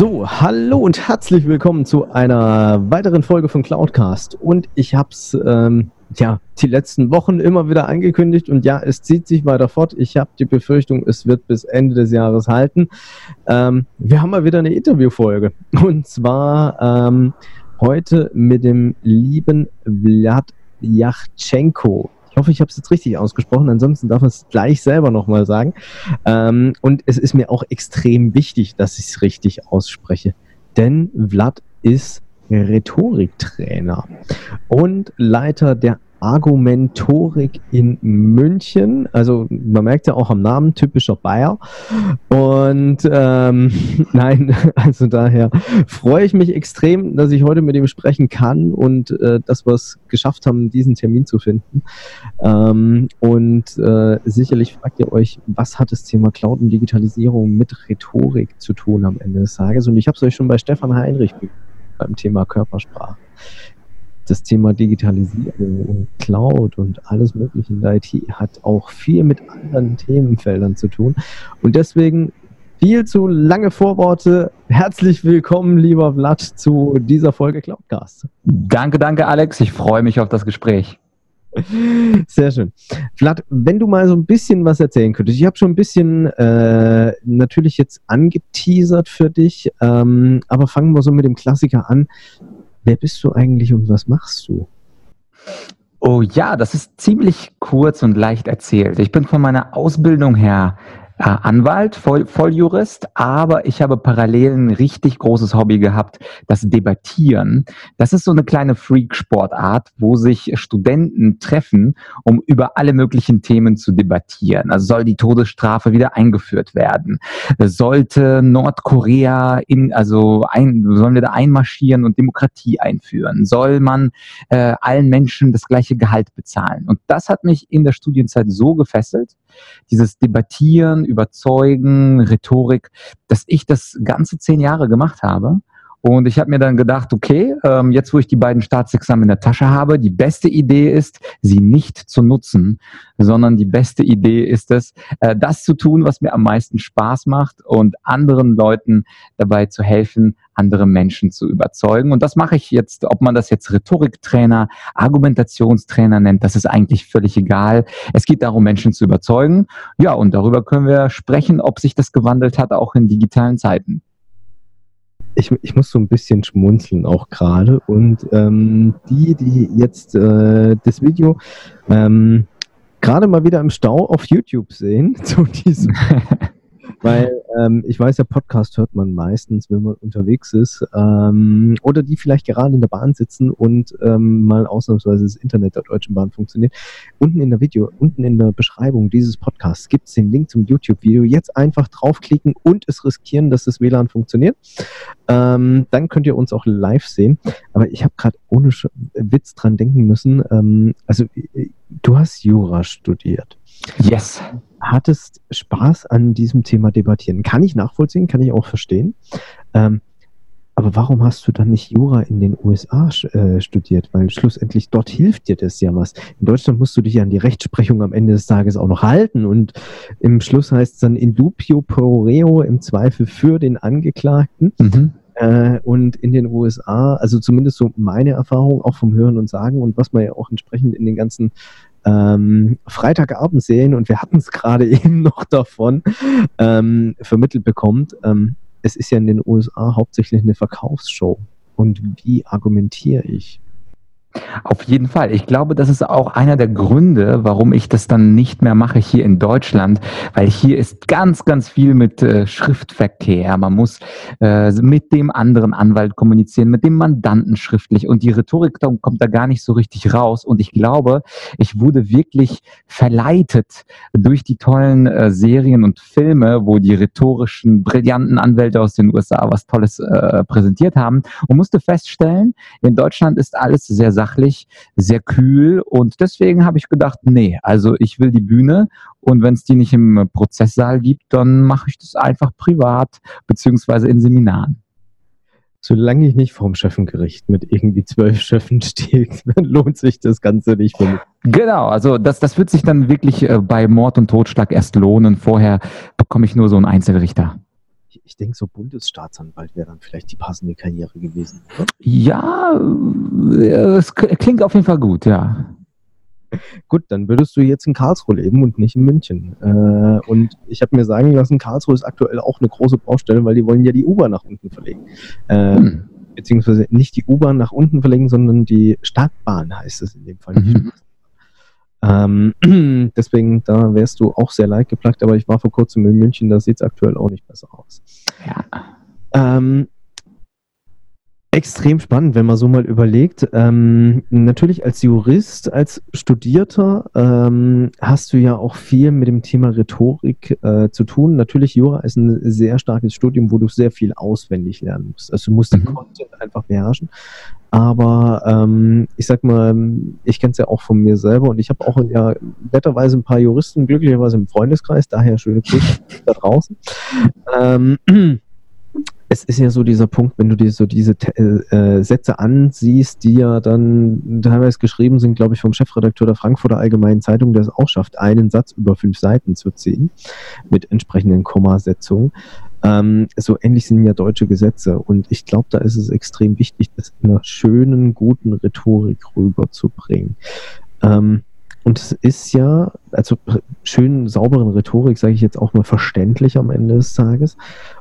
So, hallo und herzlich willkommen zu einer weiteren Folge von Cloudcast. Und ich habe es ähm, ja die letzten Wochen immer wieder angekündigt und ja, es zieht sich weiter fort. Ich habe die Befürchtung, es wird bis Ende des Jahres halten. Ähm, wir haben mal wieder eine Interviewfolge und zwar ähm, heute mit dem lieben Vlad Yachtschenko hoffe, ich habe es jetzt richtig ausgesprochen. Ansonsten darf es gleich selber nochmal sagen. Ähm, und es ist mir auch extrem wichtig, dass ich es richtig ausspreche. Denn Vlad ist Rhetoriktrainer und Leiter der Argumentorik in München. Also man merkt ja auch am Namen, typischer Bayer. Und ähm, nein, also daher freue ich mich extrem, dass ich heute mit ihm sprechen kann und äh, dass wir es geschafft haben, diesen Termin zu finden. Ähm, und äh, sicherlich fragt ihr euch, was hat das Thema Cloud und Digitalisierung mit Rhetorik zu tun am Ende des Tages? Und ich habe es euch schon bei Stefan Heinrich beim Thema Körpersprache das Thema Digitalisierung und Cloud und alles Mögliche in der IT hat auch viel mit anderen Themenfeldern zu tun. Und deswegen viel zu lange Vorworte. Herzlich willkommen, lieber Vlad, zu dieser Folge Cloudcast. Danke, danke, Alex. Ich freue mich auf das Gespräch. Sehr schön. Vlad, wenn du mal so ein bisschen was erzählen könntest. Ich habe schon ein bisschen äh, natürlich jetzt angeteasert für dich, ähm, aber fangen wir so mit dem Klassiker an. Wer bist du eigentlich und was machst du? Oh ja, das ist ziemlich kurz und leicht erzählt. Ich bin von meiner Ausbildung her Anwalt, Voll, Volljurist, aber ich habe parallel ein richtig großes Hobby gehabt, das Debattieren. Das ist so eine kleine Freak-Sportart, wo sich Studenten treffen, um über alle möglichen Themen zu debattieren. Also soll die Todesstrafe wieder eingeführt werden? Sollte Nordkorea in, also ein, sollen wir da einmarschieren und Demokratie einführen? Soll man äh, allen Menschen das gleiche Gehalt bezahlen? Und das hat mich in der Studienzeit so gefesselt, dieses Debattieren, Überzeugen, Rhetorik, dass ich das ganze zehn Jahre gemacht habe. Und ich habe mir dann gedacht, okay, ähm, jetzt wo ich die beiden Staatsexamen in der Tasche habe, die beste Idee ist, sie nicht zu nutzen, sondern die beste Idee ist es, äh, das zu tun, was mir am meisten Spaß macht und anderen Leuten dabei zu helfen, andere Menschen zu überzeugen. Und das mache ich jetzt, ob man das jetzt Rhetoriktrainer, Argumentationstrainer nennt, das ist eigentlich völlig egal. Es geht darum, Menschen zu überzeugen. Ja, und darüber können wir sprechen, ob sich das gewandelt hat, auch in digitalen Zeiten ich, ich muss so ein bisschen schmunzeln auch gerade. Und ähm, die, die jetzt äh, das Video ähm, gerade mal wieder im Stau auf YouTube sehen, zu diesem Weil ähm, ich weiß, der Podcast hört man meistens, wenn man unterwegs ist. Ähm, oder die vielleicht gerade in der Bahn sitzen und ähm, mal ausnahmsweise das Internet der Deutschen Bahn funktioniert. Unten in der Video, unten in der Beschreibung dieses Podcasts gibt es den Link zum YouTube-Video. Jetzt einfach draufklicken und es riskieren, dass das WLAN funktioniert. Ähm, dann könnt ihr uns auch live sehen. Aber ich habe gerade ohne Witz dran denken müssen. Ähm, also äh, du hast Jura studiert. Yes hattest Spaß an diesem Thema debattieren. Kann ich nachvollziehen, kann ich auch verstehen. Ähm, aber warum hast du dann nicht Jura in den USA äh, studiert? Weil schlussendlich dort hilft dir das ja was. In Deutschland musst du dich ja an die Rechtsprechung am Ende des Tages auch noch halten und im Schluss heißt es dann in dubio pro reo, im Zweifel für den Angeklagten. Mhm. Äh, und in den USA, also zumindest so meine Erfahrung auch vom Hören und Sagen und was man ja auch entsprechend in den ganzen ähm, Freitagabend sehen und wir hatten es gerade eben noch davon ähm, vermittelt bekommt. Ähm, es ist ja in den USA hauptsächlich eine Verkaufsshow. Und wie argumentiere ich? Auf jeden Fall. Ich glaube, das ist auch einer der Gründe, warum ich das dann nicht mehr mache hier in Deutschland, weil hier ist ganz, ganz viel mit äh, Schriftverkehr. Man muss äh, mit dem anderen Anwalt kommunizieren, mit dem Mandanten schriftlich und die Rhetorik kommt da gar nicht so richtig raus. Und ich glaube, ich wurde wirklich verleitet durch die tollen äh, Serien und Filme, wo die rhetorischen, brillanten Anwälte aus den USA was Tolles äh, präsentiert haben und musste feststellen, in Deutschland ist alles sehr sachlich, sehr kühl und deswegen habe ich gedacht, nee, also ich will die Bühne und wenn es die nicht im Prozesssaal gibt, dann mache ich das einfach privat beziehungsweise in Seminaren. Solange ich nicht vorm Chefengericht mit irgendwie zwölf Chefen stehe, lohnt sich das Ganze nicht für mich. Genau, also das, das wird sich dann wirklich äh, bei Mord und Totschlag erst lohnen. Vorher bekomme ich nur so einen Einzelrichter ich, ich denke, so Bundesstaatsanwalt wäre dann vielleicht die passende Karriere gewesen. Oder? Ja, äh, es klingt auf jeden Fall gut, ja. Gut, dann würdest du jetzt in Karlsruhe leben und nicht in München. Äh, und ich habe mir sagen lassen, Karlsruhe ist aktuell auch eine große Baustelle, weil die wollen ja die U-Bahn nach unten verlegen. Äh, hm. Beziehungsweise nicht die U-Bahn nach unten verlegen, sondern die Stadtbahn heißt es in dem Fall. Mhm. Ähm, deswegen, da wärst du auch sehr leid geplagt, aber ich war vor kurzem in München, da sieht es aktuell auch nicht besser aus. Ja. Ähm, extrem spannend, wenn man so mal überlegt. Ähm, natürlich als Jurist, als Studierter ähm, hast du ja auch viel mit dem Thema Rhetorik äh, zu tun. Natürlich, Jura ist ein sehr starkes Studium, wo du sehr viel auswendig lernen musst. Also du musst den mhm. Content einfach beherrschen. Aber ähm, ich sag mal, ich kenne es ja auch von mir selber und ich habe auch ja netterweise ein paar Juristen glücklicherweise im Freundeskreis, daher schöne Grüße da draußen. Ähm, es ist ja so dieser Punkt, wenn du dir so diese äh, Sätze ansiehst, die ja dann teilweise geschrieben sind, glaube ich, vom Chefredakteur der Frankfurter Allgemeinen Zeitung, der es auch schafft, einen Satz über fünf Seiten zu ziehen, mit entsprechenden Kommasetzungen. Ähm, so ähnlich sind ja deutsche Gesetze. Und ich glaube, da ist es extrem wichtig, das in einer schönen, guten Rhetorik rüberzubringen. Ähm, und es ist ja, also schön sauberen Rhetorik, sage ich jetzt auch mal verständlich am Ende des Tages.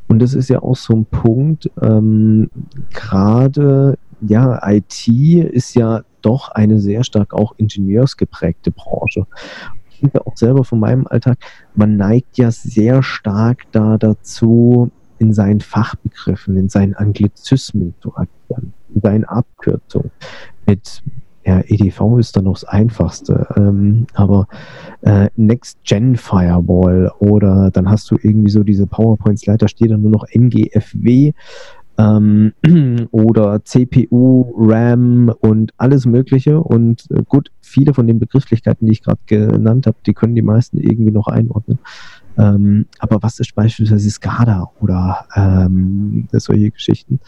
Und das ist ja auch so ein Punkt, ähm, gerade, ja, IT ist ja doch eine sehr stark auch ingenieursgeprägte Branche finde auch selber von meinem Alltag, man neigt ja sehr stark da dazu, in seinen Fachbegriffen, in seinen Anglizismen zu agieren, in seinen Abkürzungen. Mit ja, EDV ist dann noch das Einfachste, ähm, aber äh, Next Gen Firewall oder dann hast du irgendwie so diese PowerPoint-Slide, da steht dann nur noch NGFW ähm, oder CPU, RAM und alles Mögliche. Und äh, gut, viele von den Begrifflichkeiten, die ich gerade genannt habe, die können die meisten irgendwie noch einordnen. Ähm, aber was ist beispielsweise SCADA oder ähm, solche Geschichten?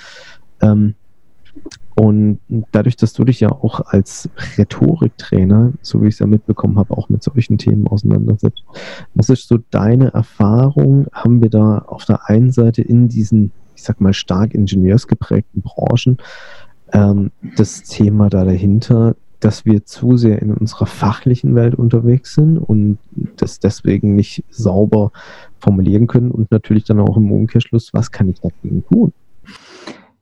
Und dadurch, dass du dich ja auch als Rhetoriktrainer, so wie ich es ja mitbekommen habe, auch mit solchen Themen auseinandersetzt, was ist so deine Erfahrung? Haben wir da auf der einen Seite in diesen ich sag mal, stark ingenieursgeprägten Branchen ähm, das Thema da dahinter, dass wir zu sehr in unserer fachlichen Welt unterwegs sind und das deswegen nicht sauber formulieren können und natürlich dann auch im Umkehrschluss, was kann ich dagegen tun?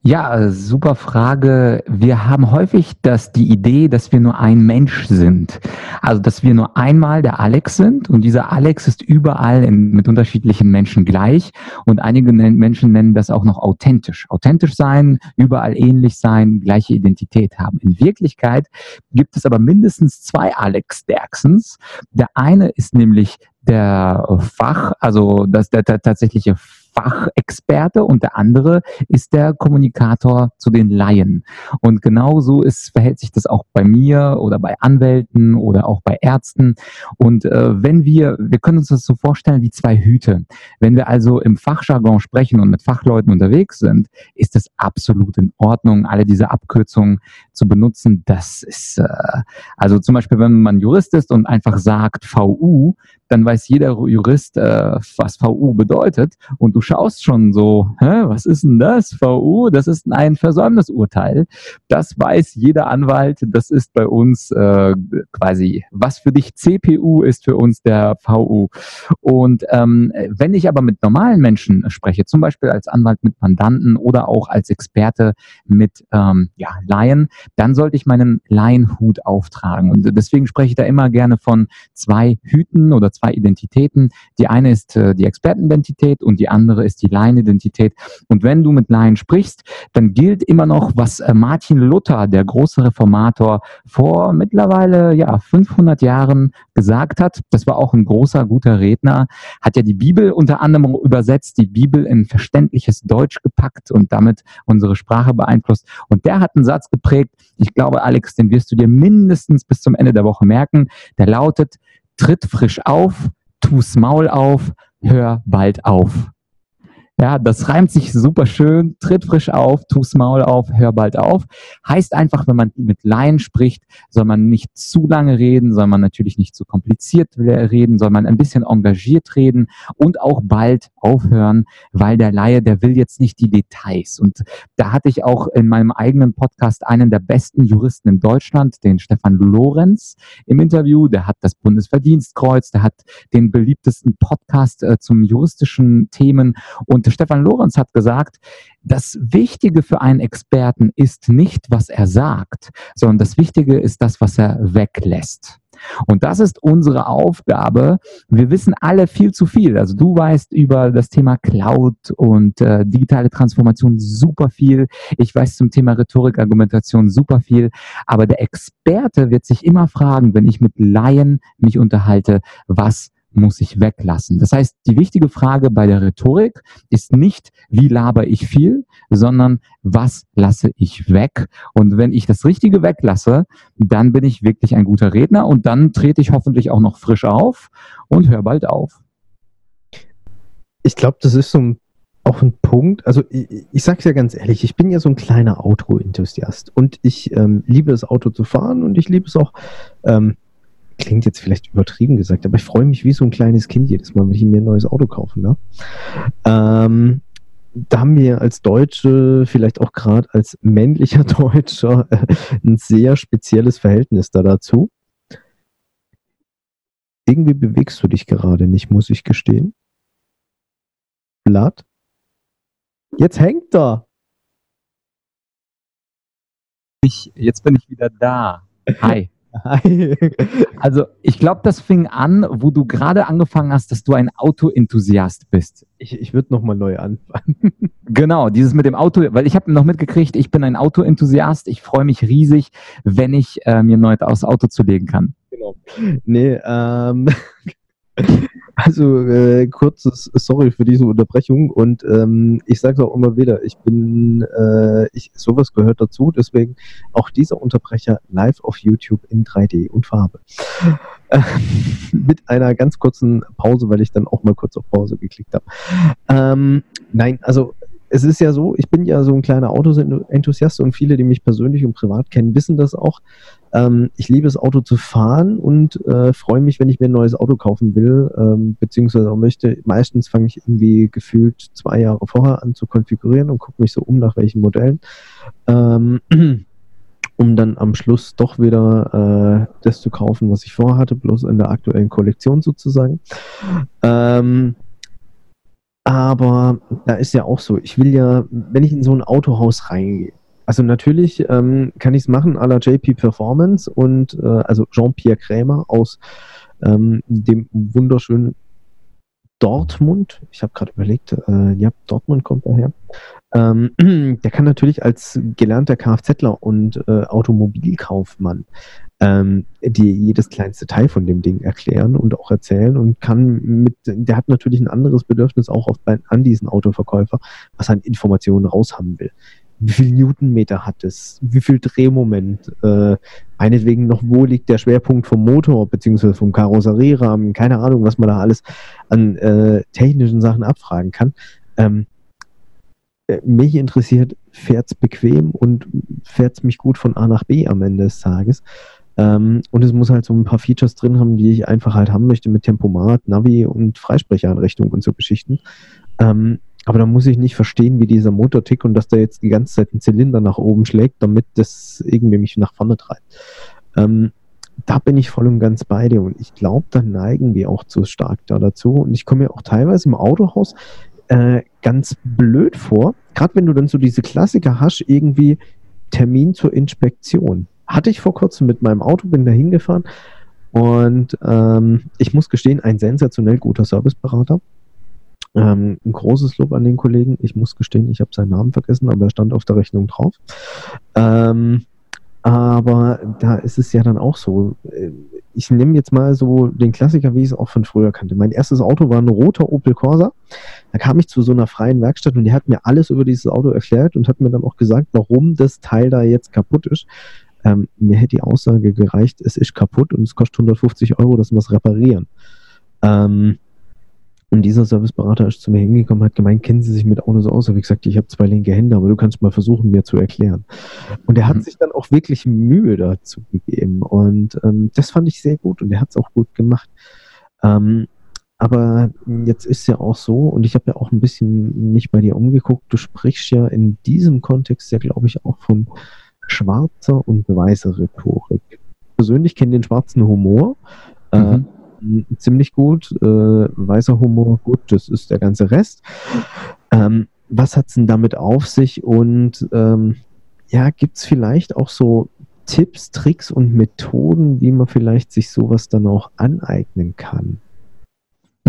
Ja, super Frage. Wir haben häufig das, die Idee, dass wir nur ein Mensch sind. Also, dass wir nur einmal der Alex sind und dieser Alex ist überall in, mit unterschiedlichen Menschen gleich und einige Menschen nennen das auch noch authentisch. Authentisch sein, überall ähnlich sein, gleiche Identität haben. In Wirklichkeit gibt es aber mindestens zwei Alex Derksens. Der eine ist nämlich der Fach, also das, der, der tatsächliche Fachexperte und der andere ist der Kommunikator zu den Laien. Und genau so ist, verhält sich das auch bei mir oder bei Anwälten oder auch bei Ärzten. Und äh, wenn wir, wir können uns das so vorstellen wie zwei Hüte. Wenn wir also im Fachjargon sprechen und mit Fachleuten unterwegs sind, ist es absolut in Ordnung, alle diese Abkürzungen zu benutzen. Das ist, äh, also zum Beispiel, wenn man Jurist ist und einfach sagt VU, dann weiß jeder Jurist, äh, was VU bedeutet. Und du schaust schon so, hä, was ist denn das? VU, das ist ein Versäumnisurteil. Das weiß jeder Anwalt. Das ist bei uns äh, quasi, was für dich CPU ist für uns der VU. Und ähm, wenn ich aber mit normalen Menschen spreche, zum Beispiel als Anwalt mit Mandanten oder auch als Experte mit ähm, ja, Laien, dann sollte ich meinen Laienhut auftragen. Und deswegen spreche ich da immer gerne von zwei Hüten oder zwei Identitäten. Die eine ist äh, die Expertenidentität und die andere ist die Laienidentität. Und wenn du mit Laien sprichst, dann gilt immer noch, was äh, Martin Luther, der große Reformator, vor mittlerweile ja 500 Jahren gesagt hat. Das war auch ein großer, guter Redner. Hat ja die Bibel unter anderem übersetzt, die Bibel in verständliches Deutsch gepackt und damit unsere Sprache beeinflusst. Und der hat einen Satz geprägt. Ich glaube, Alex, den wirst du dir mindestens bis zum Ende der Woche merken. Der lautet, tritt frisch auf, tu's Maul auf, hör bald auf. Ja, das reimt sich super schön. Tritt frisch auf, tu's Maul auf, hör bald auf. Heißt einfach, wenn man mit Laien spricht, soll man nicht zu lange reden, soll man natürlich nicht zu kompliziert reden, soll man ein bisschen engagiert reden und auch bald aufhören, weil der Laie, der will jetzt nicht die Details. Und da hatte ich auch in meinem eigenen Podcast einen der besten Juristen in Deutschland, den Stefan Lorenz, im Interview. Der hat das Bundesverdienstkreuz, der hat den beliebtesten Podcast äh, zum juristischen Themen und Stefan Lorenz hat gesagt, das Wichtige für einen Experten ist nicht, was er sagt, sondern das Wichtige ist das, was er weglässt. Und das ist unsere Aufgabe. Wir wissen alle viel zu viel. Also du weißt über das Thema Cloud und äh, digitale Transformation super viel. Ich weiß zum Thema Rhetorik, Argumentation super viel. Aber der Experte wird sich immer fragen, wenn ich mit Laien mich unterhalte, was muss ich weglassen. Das heißt, die wichtige Frage bei der Rhetorik ist nicht, wie laber ich viel, sondern was lasse ich weg? Und wenn ich das Richtige weglasse, dann bin ich wirklich ein guter Redner und dann trete ich hoffentlich auch noch frisch auf und höre bald auf. Ich glaube, das ist so ein, auch ein Punkt. Also ich, ich sage es ja ganz ehrlich, ich bin ja so ein kleiner Auto-Enthusiast und ich ähm, liebe es, Auto zu fahren und ich liebe es auch, ähm, klingt jetzt vielleicht übertrieben gesagt, aber ich freue mich wie so ein kleines Kind jedes Mal, wenn ich mir ein neues Auto kaufe. Ne? Ähm, da haben wir als Deutsche, vielleicht auch gerade als männlicher Deutscher, äh, ein sehr spezielles Verhältnis da dazu. Irgendwie bewegst du dich gerade nicht, muss ich gestehen. Blatt? Jetzt hängt er. Ich, jetzt bin ich wieder da. Hi. Also ich glaube, das fing an, wo du gerade angefangen hast, dass du ein Auto-Enthusiast bist. Ich, ich würde nochmal neu anfangen. Genau, dieses mit dem Auto, weil ich habe noch mitgekriegt, ich bin ein Auto-Enthusiast. Ich freue mich riesig, wenn ich äh, mir neu aufs Auto zulegen kann. Genau. Nee, ähm, Also äh, kurzes Sorry für diese Unterbrechung und ähm, ich sage es auch immer wieder, ich bin, äh, ich, sowas gehört dazu, deswegen auch dieser Unterbrecher live auf YouTube in 3D und Farbe. Äh, mit einer ganz kurzen Pause, weil ich dann auch mal kurz auf Pause geklickt habe. Ähm, nein, also es ist ja so, ich bin ja so ein kleiner Autoenthusiast und viele, die mich persönlich und privat kennen, wissen das auch. Ähm, ich liebe es, Auto zu fahren und äh, freue mich, wenn ich mir ein neues Auto kaufen will, ähm, beziehungsweise auch möchte. Meistens fange ich irgendwie gefühlt zwei Jahre vorher an zu konfigurieren und gucke mich so um nach welchen Modellen. Ähm, um dann am Schluss doch wieder äh, das zu kaufen, was ich vorhatte, bloß in der aktuellen Kollektion sozusagen. Ähm, aber da ist ja auch so, ich will ja, wenn ich in so ein Autohaus reingehe, also natürlich ähm, kann ich es machen à la JP Performance und äh, also Jean-Pierre Krämer aus ähm, dem wunderschönen Dortmund. Ich habe gerade überlegt, äh, ja, Dortmund kommt daher. Ähm, der kann natürlich als gelernter Kfzler und äh, Automobilkaufmann ähm, dir jedes kleinste Teil von dem Ding erklären und auch erzählen und kann mit, der hat natürlich ein anderes Bedürfnis auch auf, an diesen Autoverkäufer, was er an Informationen raushaben will wie viel Newtonmeter hat es, wie viel Drehmoment, äh, meinetwegen noch, wo liegt der Schwerpunkt vom Motor, beziehungsweise vom Karosserierahmen, keine Ahnung, was man da alles an äh, technischen Sachen abfragen kann. Ähm, äh, mich interessiert, fährt es bequem und fährt es mich gut von A nach B am Ende des Tages. Ähm, und es muss halt so ein paar Features drin haben, die ich einfach halt haben möchte mit Tempomat, Navi und Freisprechereinrichtung und so Geschichten. Ähm, aber da muss ich nicht verstehen, wie dieser Motor tickt und dass der jetzt die ganze Zeit einen Zylinder nach oben schlägt, damit das irgendwie mich nach vorne treibt. Ähm, da bin ich voll und ganz bei dir und ich glaube, da neigen wir auch zu stark da dazu. Und ich komme mir auch teilweise im Autohaus äh, ganz blöd vor, gerade wenn du dann so diese Klassiker hast, irgendwie Termin zur Inspektion. Hatte ich vor kurzem mit meinem Auto, bin da hingefahren und ähm, ich muss gestehen, ein sensationell guter Serviceberater. Ähm, ein großes Lob an den Kollegen. Ich muss gestehen, ich habe seinen Namen vergessen, aber er stand auf der Rechnung drauf. Ähm, aber da ist es ja dann auch so. Äh, ich nehme jetzt mal so den Klassiker, wie ich es auch von früher kannte. Mein erstes Auto war ein roter Opel Corsa. Da kam ich zu so einer freien Werkstatt und die hat mir alles über dieses Auto erklärt und hat mir dann auch gesagt, warum das Teil da jetzt kaputt ist. Ähm, mir hätte die Aussage gereicht, es ist kaputt und es kostet 150 Euro, dass wir es reparieren. Ähm, und dieser Serviceberater ist zu mir hingekommen, hat gemeint, kennen Sie sich mit Autos aus? Habe ich gesagt, ich habe zwei linke Hände, aber du kannst mal versuchen, mir zu erklären. Und er hat mhm. sich dann auch wirklich Mühe dazu gegeben. Und ähm, das fand ich sehr gut und er hat es auch gut gemacht. Ähm, aber jetzt ist ja auch so, und ich habe ja auch ein bisschen mich bei dir umgeguckt, du sprichst ja in diesem Kontext ja, glaube ich, auch von schwarzer und weißer Rhetorik. Persönlich kenne den schwarzen Humor. Äh, mhm. Äh, ziemlich gut. Äh, weißer Humor, gut, das ist der ganze Rest. Ähm, was hat es denn damit auf sich? Und ähm, ja, gibt es vielleicht auch so Tipps, Tricks und Methoden, wie man vielleicht sich sowas dann auch aneignen kann?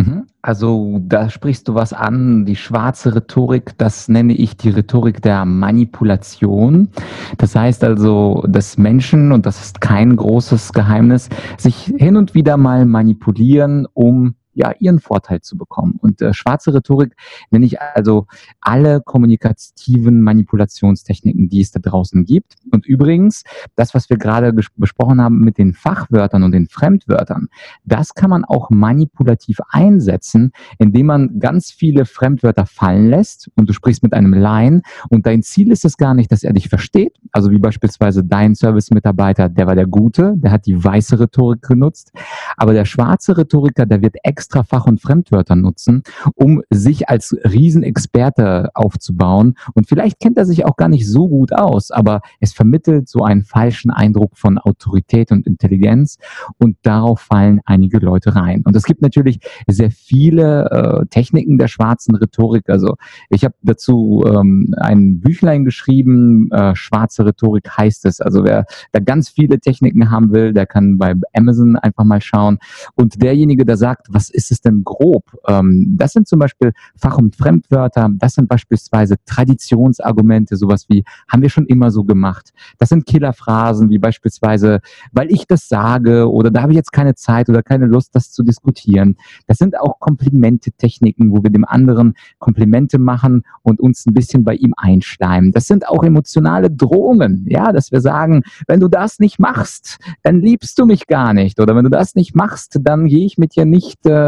Mhm. Also da sprichst du was an, die schwarze Rhetorik, das nenne ich die Rhetorik der Manipulation. Das heißt also, dass Menschen, und das ist kein großes Geheimnis, sich hin und wieder mal manipulieren, um ja, ihren Vorteil zu bekommen. Und äh, schwarze Rhetorik nenne ich also alle kommunikativen Manipulationstechniken, die es da draußen gibt. Und übrigens, das, was wir gerade besprochen haben mit den Fachwörtern und den Fremdwörtern, das kann man auch manipulativ einsetzen, indem man ganz viele Fremdwörter fallen lässt und du sprichst mit einem Laien und dein Ziel ist es gar nicht, dass er dich versteht. Also wie beispielsweise dein Service-Mitarbeiter, der war der Gute, der hat die weiße Rhetorik genutzt. Aber der schwarze Rhetoriker, der wird extra extra Fach- und Fremdwörter nutzen, um sich als Riesenexperte aufzubauen. Und vielleicht kennt er sich auch gar nicht so gut aus, aber es vermittelt so einen falschen Eindruck von Autorität und Intelligenz und darauf fallen einige Leute rein. Und es gibt natürlich sehr viele äh, Techniken der schwarzen Rhetorik. Also ich habe dazu ähm, ein Büchlein geschrieben, äh, schwarze Rhetorik heißt es. Also wer da ganz viele Techniken haben will, der kann bei Amazon einfach mal schauen. Und derjenige, der sagt, was ist es denn grob? Ähm, das sind zum Beispiel Fach- und Fremdwörter, das sind beispielsweise Traditionsargumente, sowas wie, haben wir schon immer so gemacht. Das sind Killerphrasen wie beispielsweise, weil ich das sage oder da habe ich jetzt keine Zeit oder keine Lust, das zu diskutieren. Das sind auch Komplimente-Techniken, wo wir dem anderen Komplimente machen und uns ein bisschen bei ihm einschleimen. Das sind auch emotionale Drohungen, ja, dass wir sagen, wenn du das nicht machst, dann liebst du mich gar nicht oder wenn du das nicht machst, dann gehe ich mit dir nicht äh,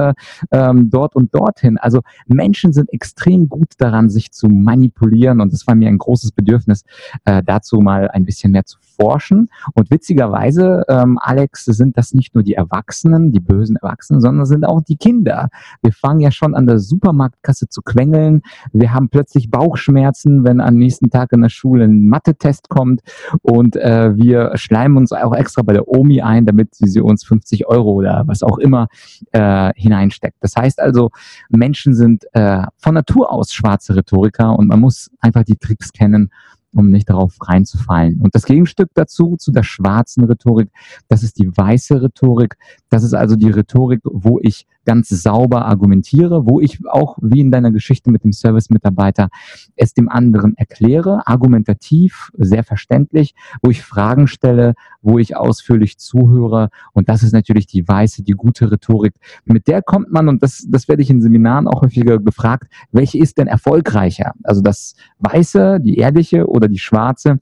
ähm, dort und dorthin. Also Menschen sind extrem gut daran, sich zu manipulieren und es war mir ein großes Bedürfnis, äh, dazu mal ein bisschen mehr zu forschen. Und witzigerweise, ähm, Alex, sind das nicht nur die Erwachsenen, die bösen Erwachsenen, sondern sind auch die Kinder. Wir fangen ja schon an der Supermarktkasse zu quengeln. Wir haben plötzlich Bauchschmerzen, wenn am nächsten Tag in der Schule ein Mathe-Test kommt und äh, wir schleimen uns auch extra bei der Omi ein, damit sie uns 50 Euro oder was auch immer äh, hineinsteckt. Das heißt also, Menschen sind äh, von Natur aus schwarze Rhetoriker und man muss einfach die Tricks kennen, um nicht darauf reinzufallen. Und das Gegenstück dazu, zu der schwarzen Rhetorik, das ist die weiße Rhetorik. Das ist also die Rhetorik, wo ich ganz sauber argumentiere, wo ich auch, wie in deiner Geschichte mit dem Service-Mitarbeiter, es dem anderen erkläre, argumentativ, sehr verständlich, wo ich Fragen stelle, wo ich ausführlich zuhöre. Und das ist natürlich die weiße, die gute Rhetorik. Mit der kommt man, und das, das werde ich in Seminaren auch häufiger gefragt, welche ist denn erfolgreicher? Also das weiße, die ehrliche oder die schwarze?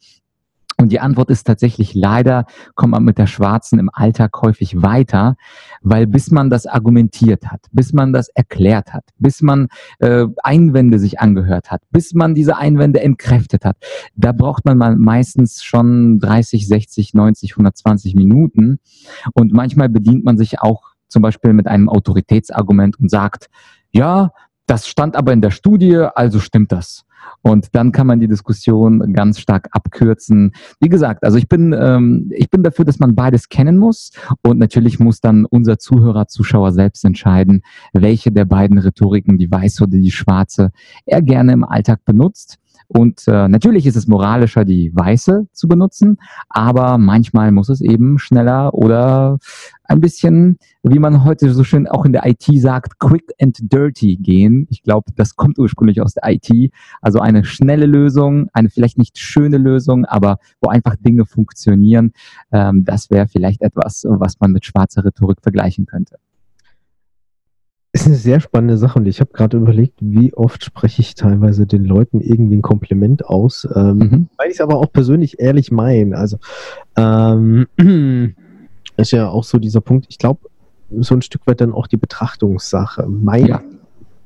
Und die Antwort ist tatsächlich leider, kommt man mit der Schwarzen im Alltag häufig weiter, weil bis man das argumentiert hat, bis man das erklärt hat, bis man äh, Einwände sich angehört hat, bis man diese Einwände entkräftet hat, da braucht man mal meistens schon 30, 60, 90, 120 Minuten. Und manchmal bedient man sich auch zum Beispiel mit einem Autoritätsargument und sagt, ja, das stand aber in der Studie, also stimmt das. Und dann kann man die Diskussion ganz stark abkürzen. Wie gesagt, also ich bin, ähm, ich bin dafür, dass man beides kennen muss. Und natürlich muss dann unser Zuhörer, Zuschauer selbst entscheiden, welche der beiden Rhetoriken, die weiße oder die schwarze, er gerne im Alltag benutzt. Und äh, natürlich ist es moralischer, die weiße zu benutzen, aber manchmal muss es eben schneller oder ein bisschen, wie man heute so schön auch in der IT sagt, quick and dirty gehen. Ich glaube, das kommt ursprünglich aus der IT. Also eine schnelle Lösung, eine vielleicht nicht schöne Lösung, aber wo einfach Dinge funktionieren. Ähm, das wäre vielleicht etwas, was man mit schwarzer Rhetorik vergleichen könnte ist eine sehr spannende Sache und ich habe gerade überlegt, wie oft spreche ich teilweise den Leuten irgendwie ein Kompliment aus, ähm, mhm. weil ich es aber auch persönlich ehrlich meine. Also ähm, ist ja auch so dieser Punkt, ich glaube, so ein Stück weit dann auch die Betrachtungssache. Mein ja.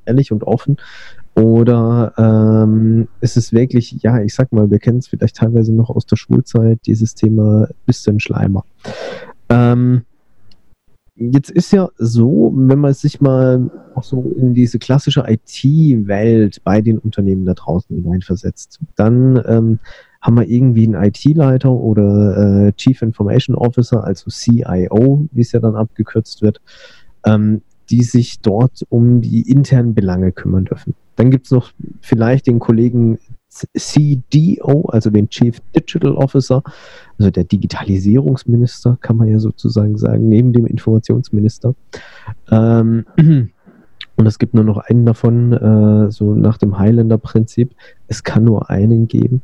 ehrlich und offen. Oder ähm, ist es wirklich, ja, ich sag mal, wir kennen es vielleicht teilweise noch aus der Schulzeit, dieses Thema bisschen Schleimer. Ähm, Jetzt ist ja so, wenn man sich mal auch so in diese klassische IT-Welt bei den Unternehmen da draußen hineinversetzt, dann ähm, haben wir irgendwie einen IT-Leiter oder äh, Chief Information Officer, also CIO, wie es ja dann abgekürzt wird, ähm, die sich dort um die internen Belange kümmern dürfen. Dann gibt es noch vielleicht den Kollegen CDO, also den Chief Digital Officer, also der Digitalisierungsminister, kann man ja sozusagen sagen, neben dem Informationsminister. Ähm, und es gibt nur noch einen davon, äh, so nach dem Highlander-Prinzip. Es kann nur einen geben.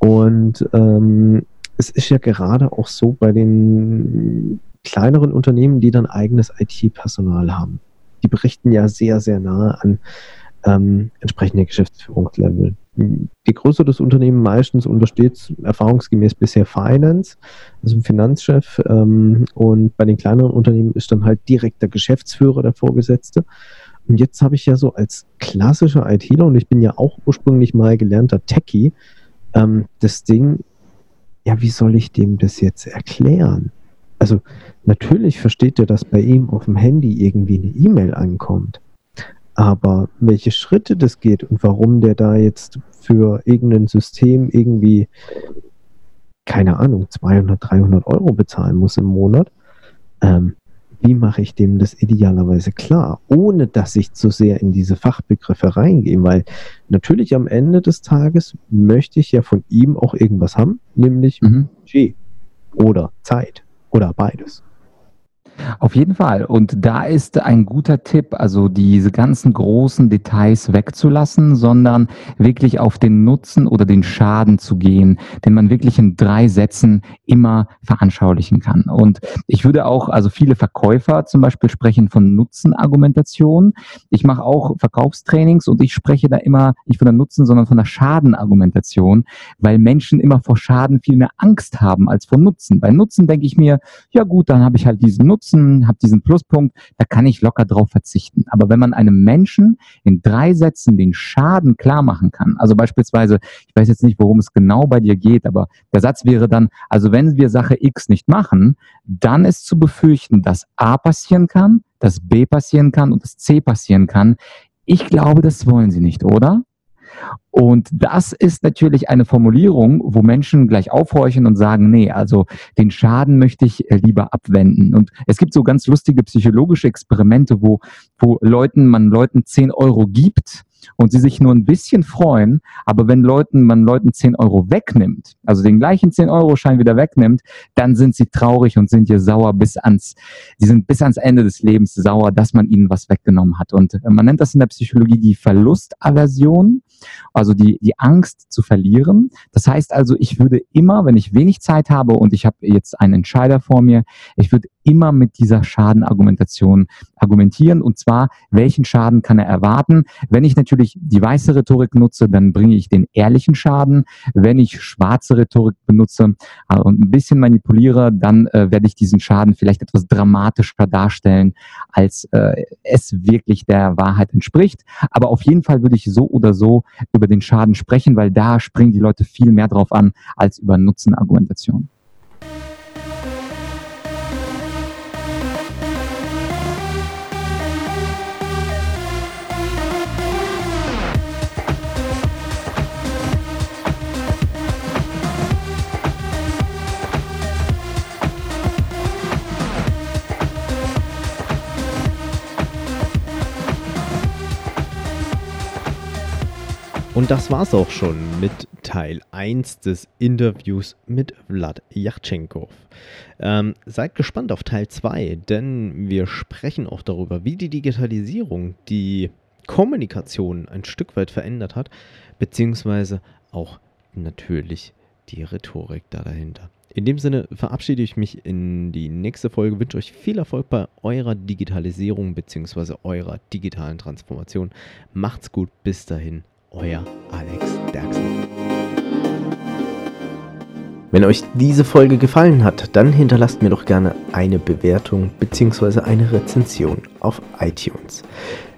Und ähm, es ist ja gerade auch so bei den kleineren Unternehmen, die dann eigenes IT-Personal haben. Die berichten ja sehr, sehr nahe an ähm, entsprechende Geschäftsführungslevel. Die Größe des Unternehmens meistens untersteht erfahrungsgemäß bisher Finance, also ein Finanzchef. Ähm, und bei den kleineren Unternehmen ist dann halt direkt der Geschäftsführer der Vorgesetzte. Und jetzt habe ich ja so als klassischer ITler, und ich bin ja auch ursprünglich mal gelernter Techie, ähm, das Ding, ja, wie soll ich dem das jetzt erklären? Also natürlich versteht er, dass bei ihm auf dem Handy irgendwie eine E-Mail ankommt. Aber welche Schritte das geht und warum der da jetzt für irgendein System irgendwie, keine Ahnung, 200, 300 Euro bezahlen muss im Monat, ähm, wie mache ich dem das idealerweise klar, ohne dass ich zu sehr in diese Fachbegriffe reingehe, weil natürlich am Ende des Tages möchte ich ja von ihm auch irgendwas haben, nämlich mhm. Budget oder Zeit oder beides. Auf jeden Fall. Und da ist ein guter Tipp, also diese ganzen großen Details wegzulassen, sondern wirklich auf den Nutzen oder den Schaden zu gehen, den man wirklich in drei Sätzen immer veranschaulichen kann. Und ich würde auch, also viele Verkäufer zum Beispiel sprechen von Nutzenargumentation. Ich mache auch Verkaufstrainings und ich spreche da immer nicht von der Nutzen, sondern von der Schadenargumentation, weil Menschen immer vor Schaden viel mehr Angst haben als vor Nutzen. Bei Nutzen denke ich mir, ja gut, dann habe ich halt diesen Nutzen Nutzen, habe diesen Pluspunkt, da kann ich locker drauf verzichten. Aber wenn man einem Menschen in drei Sätzen den Schaden klar machen kann, also beispielsweise, ich weiß jetzt nicht, worum es genau bei dir geht, aber der Satz wäre dann, also wenn wir Sache X nicht machen, dann ist zu befürchten, dass A passieren kann, dass B passieren kann und dass C passieren kann. Ich glaube, das wollen sie nicht, oder? Und das ist natürlich eine Formulierung, wo Menschen gleich aufhorchen und sagen, nee, also den Schaden möchte ich äh, lieber abwenden. Und es gibt so ganz lustige psychologische Experimente, wo, wo Leuten, man Leuten 10 Euro gibt und sie sich nur ein bisschen freuen, aber wenn Leuten, man Leuten 10 Euro wegnimmt, also den gleichen 10-Euro-Schein wieder wegnimmt, dann sind sie traurig und sind hier sauer bis ans, die sind bis ans Ende des Lebens sauer, dass man ihnen was weggenommen hat. Und äh, man nennt das in der Psychologie die Verlustaversion, also die, die Angst zu verlieren. Das heißt also, ich würde immer, wenn ich wenig Zeit habe und ich habe jetzt einen Entscheider vor mir, ich würde immer mit dieser Schadenargumentation argumentieren. Und zwar, welchen Schaden kann er erwarten? Wenn ich natürlich die weiße Rhetorik nutze, dann bringe ich den ehrlichen Schaden. Wenn ich schwarze Rhetorik benutze äh, und ein bisschen manipuliere, dann äh, werde ich diesen Schaden vielleicht etwas dramatischer darstellen, als äh, es wirklich der Wahrheit entspricht. Aber auf jeden Fall würde ich so oder so über den Schaden sprechen, weil da springen die Leute viel mehr drauf an als über Nutzenargumentation. Und das war's auch schon mit Teil 1 des Interviews mit Vlad Yachtschenkov. Ähm, seid gespannt auf Teil 2, denn wir sprechen auch darüber, wie die Digitalisierung die Kommunikation ein Stück weit verändert hat, beziehungsweise auch natürlich die Rhetorik da dahinter. In dem Sinne verabschiede ich mich in die nächste Folge, wünsche euch viel Erfolg bei eurer Digitalisierung bzw. eurer digitalen Transformation. Macht's gut, bis dahin euer Alex Derksen. Wenn euch diese Folge gefallen hat, dann hinterlasst mir doch gerne eine Bewertung bzw. eine Rezension auf iTunes.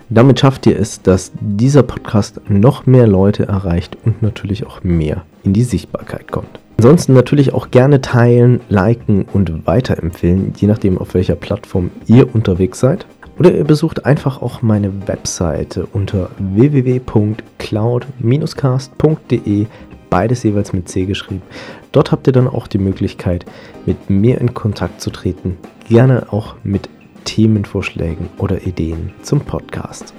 Damit schafft ihr es, dass dieser Podcast noch mehr Leute erreicht und natürlich auch mehr in die Sichtbarkeit kommt. Ansonsten natürlich auch gerne teilen, liken und weiterempfehlen, je nachdem auf welcher Plattform ihr unterwegs seid. Oder ihr besucht einfach auch meine Webseite unter www.cloud-cast.de, beides jeweils mit C geschrieben. Dort habt ihr dann auch die Möglichkeit, mit mir in Kontakt zu treten, gerne auch mit Themenvorschlägen oder Ideen zum Podcast.